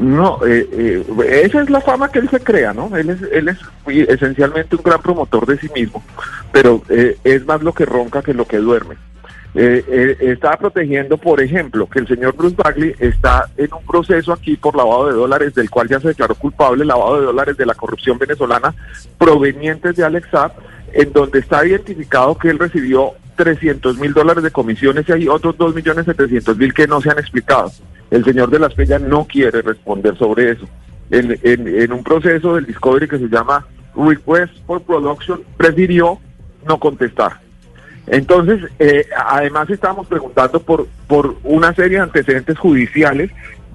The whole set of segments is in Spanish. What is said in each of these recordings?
No, eh, eh, esa es la fama que él se crea, ¿no? Él es, él es esencialmente un gran promotor de sí mismo, pero eh, es más lo que ronca que lo que duerme. Eh, eh, estaba protegiendo, por ejemplo, que el señor Bruce Bagley está en un proceso aquí por lavado de dólares, del cual ya se declaró culpable, lavado de dólares de la corrupción venezolana provenientes de Alex Saab, en donde está identificado que él recibió 300 mil dólares de comisiones y hay otros 2 millones 700 mil que no se han explicado. El señor de las Pellas no quiere responder sobre eso. En, un proceso del Discovery que se llama Request for Production, prefirió no contestar. Entonces, eh, además estamos preguntando por, por una serie de antecedentes judiciales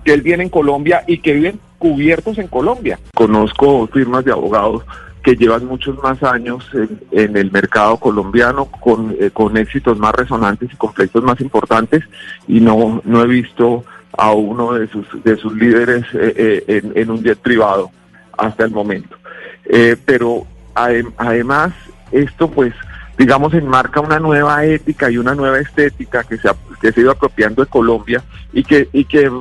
que él tiene en Colombia y que viven cubiertos en Colombia. Conozco firmas de abogados que llevan muchos más años en, en el mercado colombiano con, eh, con éxitos más resonantes y conflictos más importantes y no, no he visto a uno de sus, de sus líderes eh, eh, en, un jet privado hasta el momento. Eh, pero adem además esto pues digamos enmarca una nueva ética y una nueva estética que se ha, que se ha ido apropiando de Colombia y que, y que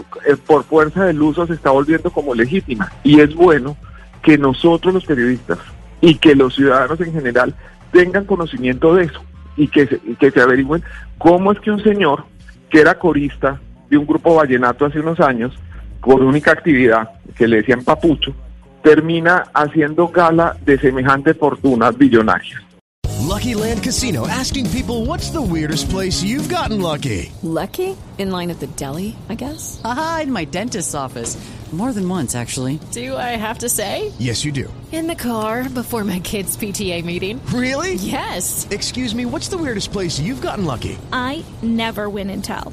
por fuerza del uso se está volviendo como legítima. Y es bueno que nosotros los periodistas y que los ciudadanos en general tengan conocimiento de eso y que se, que se averigüen cómo es que un señor que era corista de un grupo vallenato hace unos años, con única actividad que le decían papucho, termina haciendo gala de semejante fortuna billonaria. Lucky Land Casino asking people what's the weirdest place you've gotten lucky? Lucky? In line at the deli, I guess? Aha, in my dentist's office. More than once, actually. Do I have to say? Yes, you do. In the car before my kids' PTA meeting. Really? Yes. Excuse me, what's the weirdest place you've gotten lucky? I never win and tell.